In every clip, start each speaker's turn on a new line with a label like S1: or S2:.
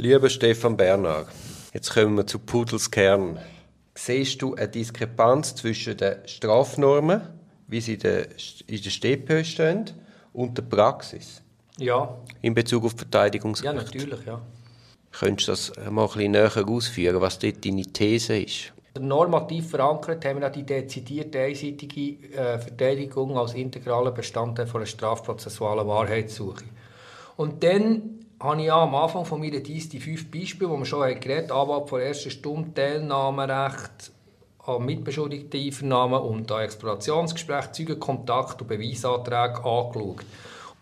S1: Lieber Stefan Bernhard, jetzt kommen wir zu Pudels Kern. Siehst du eine Diskrepanz zwischen den Strafnormen, wie sie in der, in der StPÖ stehen, und der Praxis?
S2: Ja.
S1: In Bezug auf Verteidigungsrecht?
S2: Ja, natürlich, ja.
S1: Könntest du das mal ein bisschen näher ausführen, was dort deine These ist?
S2: Normativ verankert haben wir die dezidierte einseitige äh, Verteidigung als integraler Bestandteil einer strafprozessualen Wahrheitssuche. Und dann habe ich ja am Anfang von meiner Dies die fünf Beispiele, die wir schon geredet haben, Anwalt vor erster Stunde, Teilnahmerecht an mitbeschuldigten Einvernahmen und an Explorationsgesprächen, Zeugenkontakt und Beweisanträge angeschaut.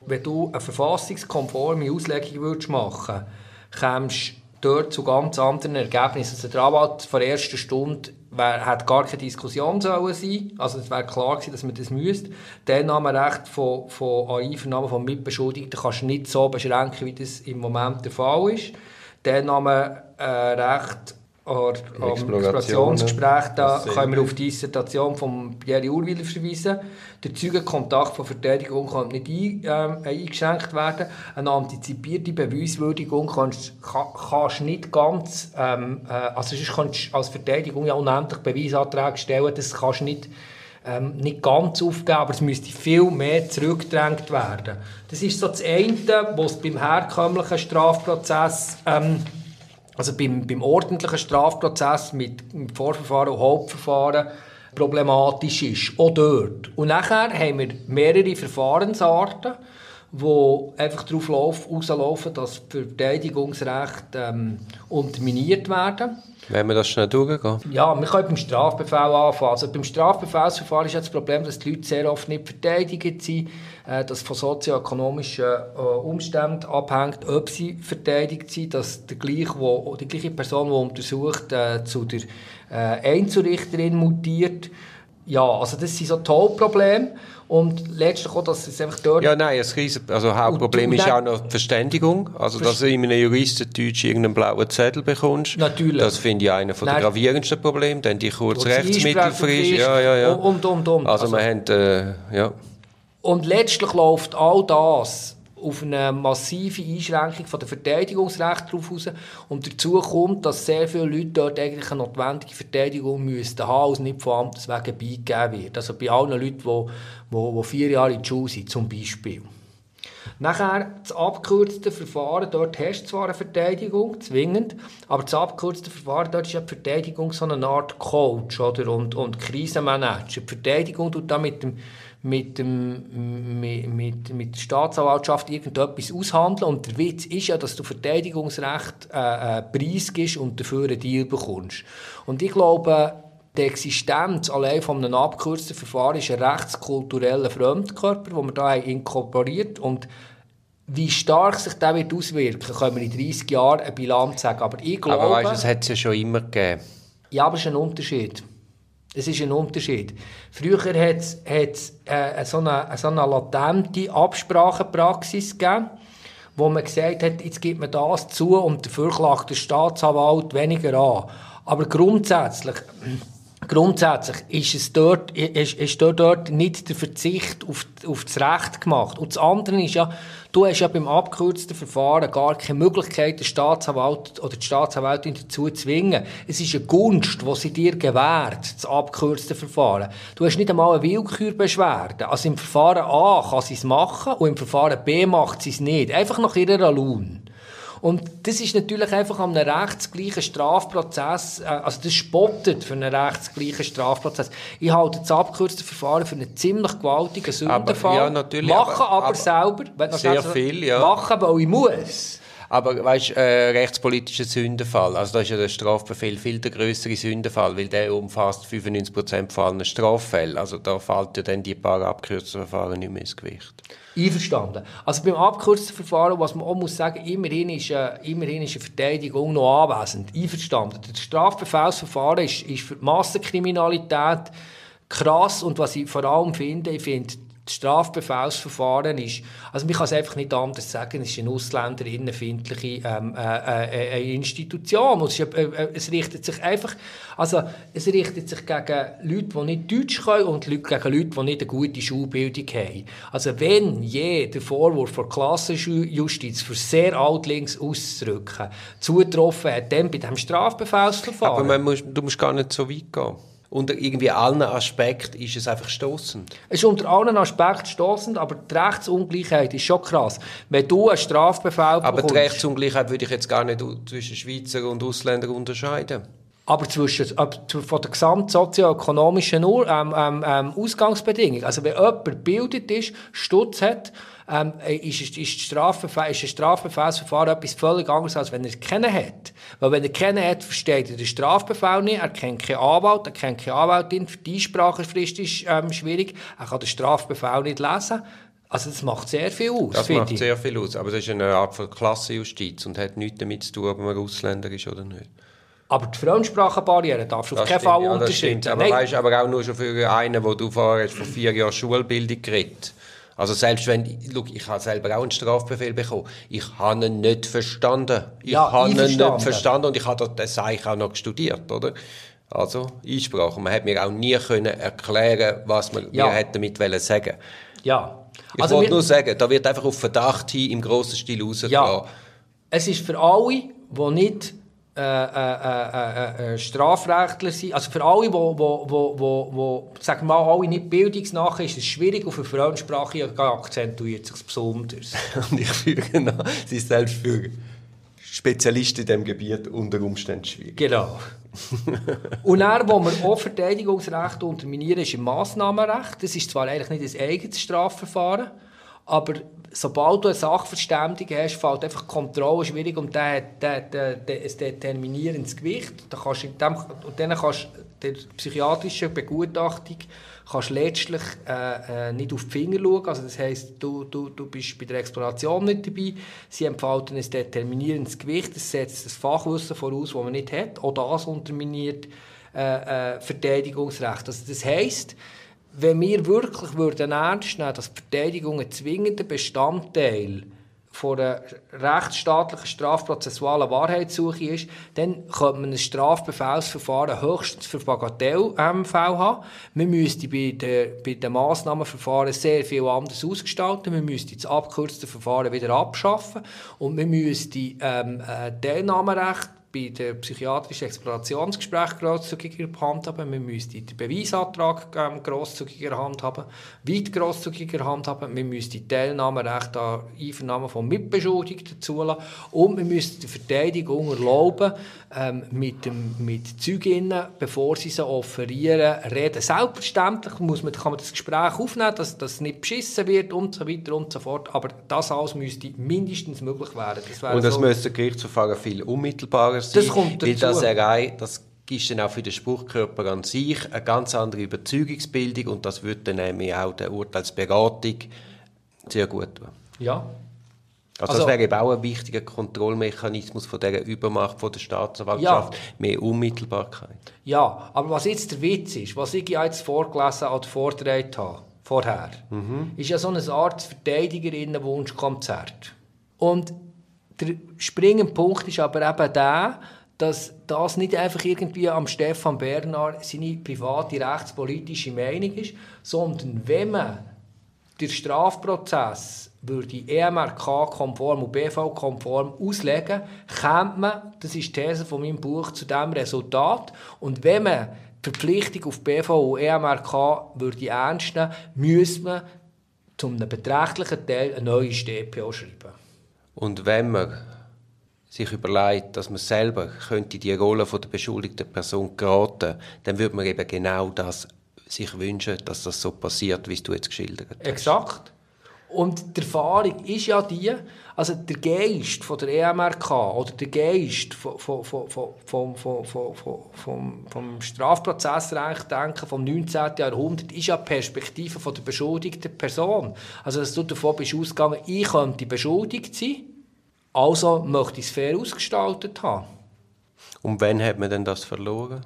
S2: Wenn du eine verfassungskonforme Auslegung machen würdest, kämst dort zu ganz anderen Ergebnissen. Also der Anwalt vor erster Stunde wär, hat gar keine Diskussion sollen sein. Also es wäre klar gewesen, dass man das müsste. Teilnahmerecht von, von Einvernahmen von Mitbeschuldigten kannst du nicht so beschränken, wie das im Moment der Fall ist. Teilnahmerecht am Explorationsgespräch, da können wir auf die Dissertation von Pierre Urwiller verweisen. Der Zeugenkontakt von Verteidigung kann nicht ein, äh, eingeschränkt werden. Eine antizipierte Beweiswürdigung kannst du nicht ganz, ähm, äh, also sonst kannst du als Verteidigung ja unendlich Beweisanträge stellen, das kannst du nicht ähm, nicht ganz aufgeben, aber es müsste viel mehr zurückgedrängt werden. Das ist so das eine, was beim herkömmlichen Strafprozess ähm, also beim, beim ordentlichen Strafprozess mit, mit Vorverfahren und Hauptverfahren problematisch ist. Auch dort. Und nachher haben wir mehrere Verfahrensarten, die einfach darauf rauslaufen, dass Verteidigungsrechte ähm, unterminiert werden.
S1: Wenn wir das schnell durchgehen?
S2: Ja, wir können beim Strafbefehl anfangen. Also beim Strafbefehlsverfahren ist ja das Problem, dass die Leute sehr oft nicht verteidigt sind, äh, dass von sozioökonomischen äh, Umständen abhängt, ob sie verteidigt sind, dass die gleiche, wo, die gleiche Person, die untersucht, äh, zu der äh, Einzurichterin mutiert. Ja, also das sind so Hauptprobleme. Und letztlich auch, dass es einfach dort...
S1: Ja, nein, das Riesen, also Hauptproblem ist auch noch Verständigung. Also, dass du in einem Juristendeutsch irgendeinen blauen Zettel bekommst.
S2: Natürlich.
S1: Das finde ich einer der gravierendsten Probleme. Dann die Kurzrechtsmittelfrist. Ja, ja, ja.
S2: Und, und, und.
S1: Also, also wir haben, äh, ja.
S2: Und letztlich läuft all das auf eine massive Einschränkung von der Verteidigungsrechte drauf raus. Und dazu kommt, dass sehr viele Leute dort eigentlich eine notwendige Verteidigung müssten haben, als nicht von Amtes wegen beigegeben wird. Also bei allen Leuten, die, die, die vier Jahre in der Schule sind, zum Beispiel. Nachher das abgekürzte Verfahren, dort hast du zwar eine Verteidigung, zwingend, aber das abgekürzte Verfahren, dort ist ja die Verteidigung so eine Art Coach oder, und, und Krisenmanager. Die Verteidigung tut da mit dem mit, dem, mit, mit, mit der Staatsanwaltschaft irgendetwas aushandeln. Und der Witz ist ja, dass du Verteidigungsrecht äh, äh, Preis gibst und dafür einen Deal bekommst. Und ich glaube, die Existenz allein von einem abgekürzten Verfahren ist ein rechtskultureller Fremdkörper, den wir hier inkorporiert und wie stark sich das wird auswirken können wir in 30 Jahren eine Bilanz sagen. Aber ich glaube...
S1: Aber weißt, das hat es ja schon immer gegeben.
S2: Ja, aber es ist ein Unterschied. Es ist ein Unterschied. Früher hat es äh, so, eine, so eine latente Absprachepraxis gegeben, wo man gesagt hat, jetzt gibt man das zu und dafür klagt der Staatsanwalt weniger an. Aber grundsätzlich Grundsätzlich ist, es dort, ist, ist dort nicht der Verzicht auf, auf das Recht gemacht. Und das andere ist ja, du hast ja beim abgekürzten Verfahren gar keine Möglichkeit, den Staatsanwalt oder die Staatsanwältin dazu zu zwingen. Es ist eine Gunst, die sie dir gewährt, das abgekürzte Verfahren. Du hast nicht einmal eine Willkürbeschwerde. Also im Verfahren A kann sie es machen und im Verfahren B macht sie es nicht. Einfach nach ihrer Lohn. Und das ist natürlich einfach an einem rechtsgleichen Strafprozess, äh, also das spottet für einen rechtsgleichen Strafprozess. Ich halte das abgekürzte Verfahren für einen ziemlich gewaltigen Sündenfall. Aber, ja,
S1: natürlich.
S2: Machen aber, aber, aber selber.
S1: Sehr viel, ja.
S2: Machen, weil ich muss.
S1: Aber weißt, äh, rechtspolitischer Sündenfall, also da ist ja der Strafbefehl viel der größere Sündenfall, weil der umfasst 95% von allen Straffällen. Also da fällt ja dann die paar abgekürzten Verfahren nicht mehr ins Gewicht.
S2: Einverstanden. Also beim abgekürzten Verfahren, was man auch muss sagen, immerhin ist, äh, immerhin ist eine Verteidigung noch anwesend. Einverstanden. Das Strafbefehlsverfahren ist, ist für die Massenkriminalität krass und was ich vor allem finde, ich finde das Strafbefehlsverfahren ist, also man kann es einfach nicht anders sagen, es ist eine ausländerinnenfindliche ähm, äh, äh, eine Institution. Es, ist, äh, äh, es, richtet sich einfach, also es richtet sich gegen Leute, die nicht Deutsch können und gegen Leute, die nicht eine gute Schulbildung haben. Also wenn je der Vorwurf von Klassenjustiz für sehr altlinks auszudrücken zutroffen hat, dann bei dem Strafbefehlsverfahren.
S1: Aber man muss, du musst gar nicht so weit gehen unter irgendwie allen Aspekten ist es einfach stoßend.
S2: Es ist unter allen Aspekten stoßend, aber die Rechtsungleichheit ist schon krass. Wenn du einen Strafbefehl
S1: Aber bekommst, die Rechtsungleichheit würde ich jetzt gar nicht zwischen Schweizer und Ausländern unterscheiden.
S2: Aber zwischen, von der gesamtsozioökonomischen ähm, ähm, ähm, Ausgangsbedingung. Also wenn jemand gebildet ist, Stutz hat, ähm, ist, ist, ist, Strafbefehl, ist ein Strafbefehlsverfahren etwas völlig anderes, als wenn er es kennen hat. Weil wenn er kennen hat, versteht er den Strafbefehl nicht, er kennt keinen Anwalt, er kennt keine Anwältin, die Einsprachefrist ist ähm, schwierig, er kann den Strafbefehl nicht lesen. Also das macht sehr viel aus.
S1: Das macht ich. sehr viel aus, aber es ist eine Art von Klassenjustiz und hat nichts damit zu tun, ob man Ausländer ist oder nicht.
S2: Aber die Fremdsprachenbarriere darfst du auf keinen Fall ja, unterscheiden.
S1: Aber weißt aber auch nur schon für einen, wo du vorher vor vier Jahren Schulbildung geredet also selbst wenn, look, ich habe selber auch einen Strafbefehl bekommen, ich habe ihn nicht verstanden. Ich ja, habe ihn nicht verstanden und ich habe das eigentlich auch noch studiert, oder? Also Einsprache. Man hat mir auch nie können erklären, was man ja. mir damit sagen
S2: Ja.
S1: Ich also wollte nur sagen, da wird einfach auf Verdacht hin im grossen Stil rausgehen. Ja.
S2: Es ist für alle, die nicht äh, äh, äh, Strafrechtler sind. Also für alle, die, wo, wo, wo, wo, sagen wir mal, alle nicht bildungsnach ist es schwierig, auf eine Fremdsprache akzentuiert sich besonders.
S1: Und ich füge nach, es ist selbst für Spezialisten in diesem Gebiet unter Umständen schwierig.
S2: Genau. Und dann, wo wir auch Verteidigungsrecht unterminieren, ist im Massnahmenrecht. Das ist zwar eigentlich nicht ein eigenes Strafverfahren, aber sobald du eine Sachverständigung hast, fällt einfach die Kontrolle schwierig und der hat ein determinierendes Gewicht. Da kannst dem, und dann kannst du der psychiatrischen Begutachtung kannst letztlich äh, äh, nicht auf die Finger schauen. Also das heisst, du, du, du bist bei der Exploration nicht dabei. Sie empfalten ein determinierendes Gewicht. Das setzt das Fachwissen voraus, das man nicht hat. Auch das unterminiert äh, äh, Verteidigungsrecht. Also das heisst, wenn wir wirklich würden ernst nehmen, dass Verteidigung ein zwingender Bestandteil von einer rechtsstaatlichen strafprozessualen Wahrheitssuche ist, dann könnte man ein Strafbefehlsverfahren höchstens für Bagatellfälle haben. Man müsste bei den, bei den Massnahmenverfahren sehr viel anders ausgestalten. Man müsste das abgekürzte Verfahren wieder abschaffen und man müsste ähm, Teilnahmerecht bei den psychiatrischen Explorationsgesprächen grosszügiger handhaben. Wir müssten den Beweisantrag ähm, grosszügiger handhaben, weit grosszügiger handhaben. Wir müssten die Teilnahmerecht an Einvernahmen von Mitbeschuldigten zulassen. Und wir müssten die Verteidigung erlauben, ähm, mit, dem, mit Zeuginnen, bevor sie sie offerieren, reden. Selbstverständlich muss man, kann man das Gespräch aufnehmen, dass das nicht beschissen wird und so weiter und so fort. Aber das alles müsste mindestens möglich werden.
S1: Das und das so müsste Gerichtsverfahren viel unmittelbarer sein. Das kommt dazu. Weil das, Erei, das ist dann auch für den Spruchkörper an sich eine ganz andere Überzeugungsbildung und das würde dann nämlich auch der Urteilsberatung sehr gut tun.
S2: Ja,
S1: also, also, das wäre eben auch ein wichtiger Kontrollmechanismus von dieser Übermacht von der Staatsanwaltschaft, ja. mehr Unmittelbarkeit.
S2: Ja, aber was jetzt der Witz ist, was ich jetzt vorgelesen oder vorgetragen habe, vorher, mhm. ist ja so eine Art Verteidigerinnenwunschkonzert. Und der springende Punkt ist aber eben der, dass das nicht einfach irgendwie am Stefan Bernhard seine private rechtspolitische Meinung ist, sondern wenn man den Strafprozess würde EMRK-konform und BV-konform auslegen, kommt man, das ist die These von meinem Buch, zu diesem Resultat. Und wenn man die Verpflichtung auf BV und EMRK würde ernst nehmen, müsste man zu einem beträchtlichen Teil eine neue StPO schreiben.
S1: Und wenn man sich überlegt, dass man selber könnte die Rolle von der beschuldigten Person geraten, dann würde man eben genau das sich wünschen, dass das so passiert, wie du jetzt geschildert hast.
S2: Exakt. Und die Erfahrung ist ja die, also der Geist von der EMRK oder der Geist vom, vom, vom, vom, vom, Strafprozessrecht denken vom 19. Jahrhundert ist ja die Perspektive von der beschuldigten Person. Also dass du davon bist ausgegangen, ich könnte beschuldigt sein, also möchte ich es fair ausgestaltet haben.
S1: Und wann hat man denn das verloren?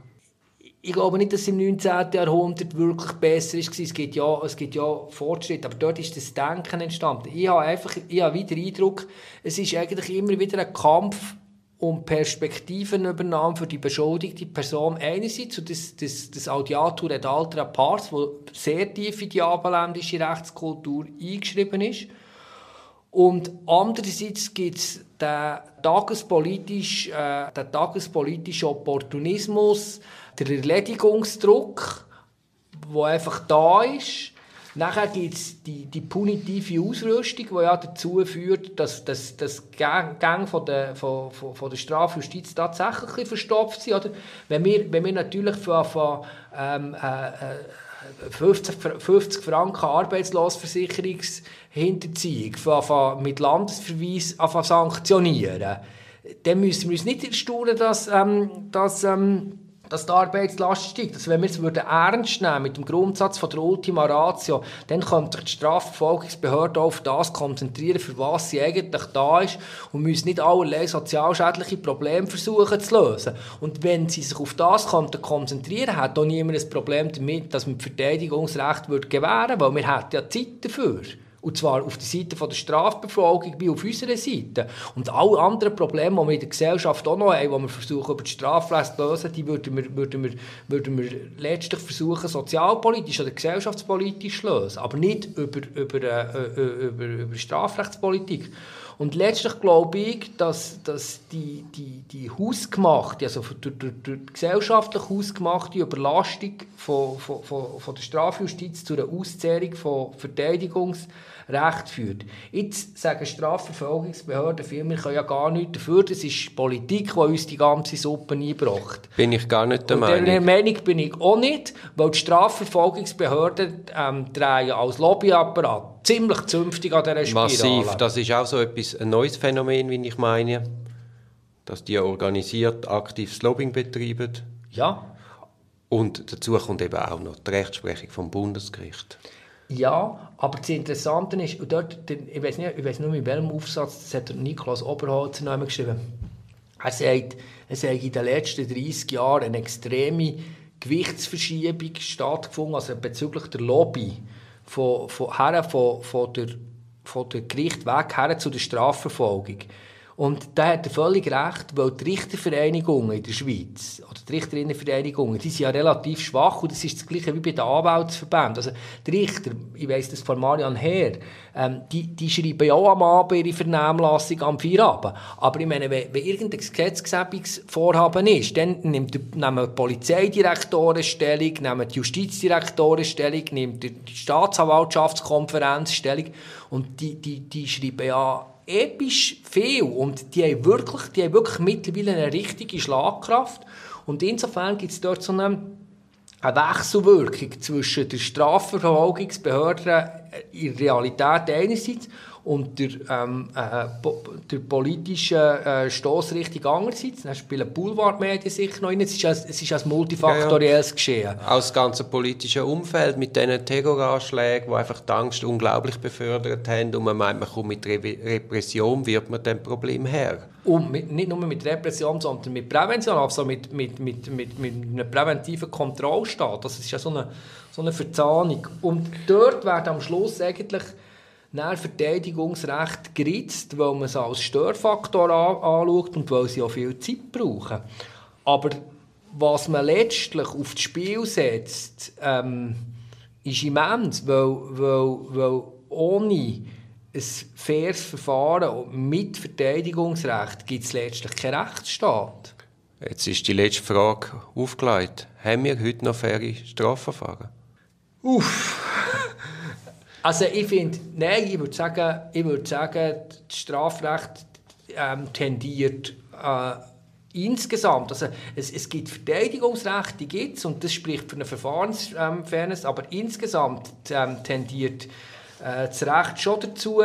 S2: Ich glaube nicht, dass es im 19. Jahrhundert wirklich besser war. Es gibt ja, es gibt ja Fortschritte, aber dort ist das Denken entstanden. Ich habe einfach ich habe wieder den Eindruck, es ist eigentlich immer wieder ein Kampf um Perspektivenübernahme für die beschuldigte Person einerseits und das, das, das Audiatur et altera pars, wo sehr tief in die abendländische Rechtskultur eingeschrieben ist. Und andererseits gibt es den tagespolitischen, äh, den tagespolitischen Opportunismus, der Erledigungsdruck, der einfach da ist. Nachher gibt es die, die punitive Ausrüstung, die ja dazu führt, dass, dass, dass die Gänge von der, von, von, von der Strafjustiz tatsächlich verstopft sind. Wenn, wir, wenn wir natürlich von, von ähm, äh, 50, 50 Franken Arbeitslosversicherungshinterziehung mit Landesverweis sanktionieren, dann müssen wir uns nicht erstaunen, dass, ähm, dass ähm, dass die Arbeitslast steigt. Also wenn wir es ernst nehmen mit dem Grundsatz von der Ultima Ratio, dann könnte sich die Strafverfolgungsbehörde auf das konzentrieren, für was sie eigentlich da ist und müssen nicht allerlei sozialschädliche Probleme versuchen zu lösen. Und wenn sie sich auf das konzentrieren, hat auch niemand ein Problem damit, dass man das Verteidigungsrecht gewähren würde, weil wir hätten ja Zeit dafür. Und zwar auf der Seite der Strafbefolgung wie auf unserer Seite. Und alle anderen Probleme, die wir in der Gesellschaft auch noch haben, die wir versuchen, über die Strafrecht zu lösen, die würden wir, würden wir, würden wir letztlich versuchen, sozialpolitisch oder gesellschaftspolitisch zu lösen. Aber nicht über, über, äh, äh über, über Strafrechtspolitik. Und letztlich glaube ich, dass, dass die, die, die hausgemachte, also durch, durch, durch die gesellschaftlich hausgemachte Überlastung von, von, von, von der Strafjustiz zu einer Auszehrung von Verteidigungs- Recht führt. Jetzt sagen Strafverfolgungsbehörden viel, wir können ja gar nichts dafür, das ist Politik, die uns die ganze Suppe einbracht.
S1: Bin ich gar nicht der
S2: Und
S1: Meinung.
S2: Der Meinung bin ich auch nicht, weil die Strafverfolgungsbehörden ähm, drehen als Lobbyapparat ziemlich zünftig an dieser Spirale.
S1: Massiv, das ist auch so etwas, ein neues Phänomen, wie ich meine, dass die organisiert aktives Lobbying betreiben.
S2: Ja.
S1: Und dazu kommt eben auch noch die Rechtsprechung vom Bundesgericht.
S2: Ja, aber das Interessante ist, und dort, ich weiß nicht, ich weiß nicht, in welchem Aufsatz, das hat Niklas Oberholzer noch geschrieben, er sagt, es hat in den letzten 30 Jahren eine extreme Gewichtsverschiebung stattgefunden, also bezüglich der Lobby von, von, her, von, von, der, von der Gericht weg her zu der Strafverfolgung. Und da hat er völlig recht, weil die Richtervereinigungen in der Schweiz, oder die Richterinnenvereinigungen, die sind ja relativ schwach und das ist das Gleiche wie bei den Anwaltsverbänden. Also die Richter, ich weiss das von Marian Her, ähm, die, die schreiben ja auch am Abend ihre Vernehmlassung am Feierabend. Aber ich meine, wenn, wenn irgendein Gesetzgebungsvorhaben ist, dann nimmt, nehmen die Polizeidirektoren Stellung, nehmen die Justizdirektoren Stellung, nimmt die Staatsanwaltschaftskonferenz Stellung und die, die, die schreiben ja episch viel und die haben wirklich, die haben wirklich mittlerweile eine richtige Schlagkraft. Und insofern gibt es dort so eine, eine Wechselwirkung zwischen der Strafverfolgungsbehörde in Realität einerseits und der, ähm, äh, der politischen äh, Stoßrichtung andererseits. Dann spielen Boulevardmedien sicher noch rein. Es ist ein, es ist ein multifaktorielles ja, ja. Geschehen.
S1: Auch das ganze politische Umfeld mit diesen Terroranschlägen, die einfach die Angst unglaublich befördert haben und man meint, man kommt mit Re Repression, wird man dem Problem her.
S2: Und mit, nicht nur mit Repression, sondern mit Prävention, also mit, mit, mit, mit, mit einem präventiven Kontrollstaat. Das ist ja so eine, so eine Verzahnung. Und dort wird am Schluss eigentlich nach Verteidigungsrecht geritzt, weil man es als Störfaktor anschaut und weil sie auch viel Zeit brauchen. Aber was man letztlich auf das Spiel setzt, ähm, ist immens, weil, weil, weil ohne ein faires Verfahren mit Verteidigungsrecht gibt es letztlich keinen Rechtsstaat.
S1: Jetzt ist die letzte Frage aufgelegt. Haben wir heute noch faire Strafverfahren?
S2: Uff. Also ich finde, nein, ich würde sagen, ich würde sagen, das Strafrecht ähm, tendiert äh, insgesamt, also es, es gibt Verteidigungsrechte, die gibt es, und das spricht für eine Verfahrensfairness, ähm, aber insgesamt ähm, tendiert äh, das Recht schon dazu,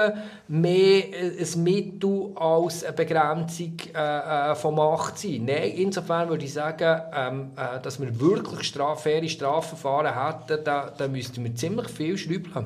S2: mehr äh, ein Mittel als eine Begrenzung äh, äh, von Macht zu sein. Nein, insofern würde ich sagen, ähm, äh, dass wir wirklich straf faire Strafverfahren hätten, da, da müssten wir ziemlich viel schrübeln.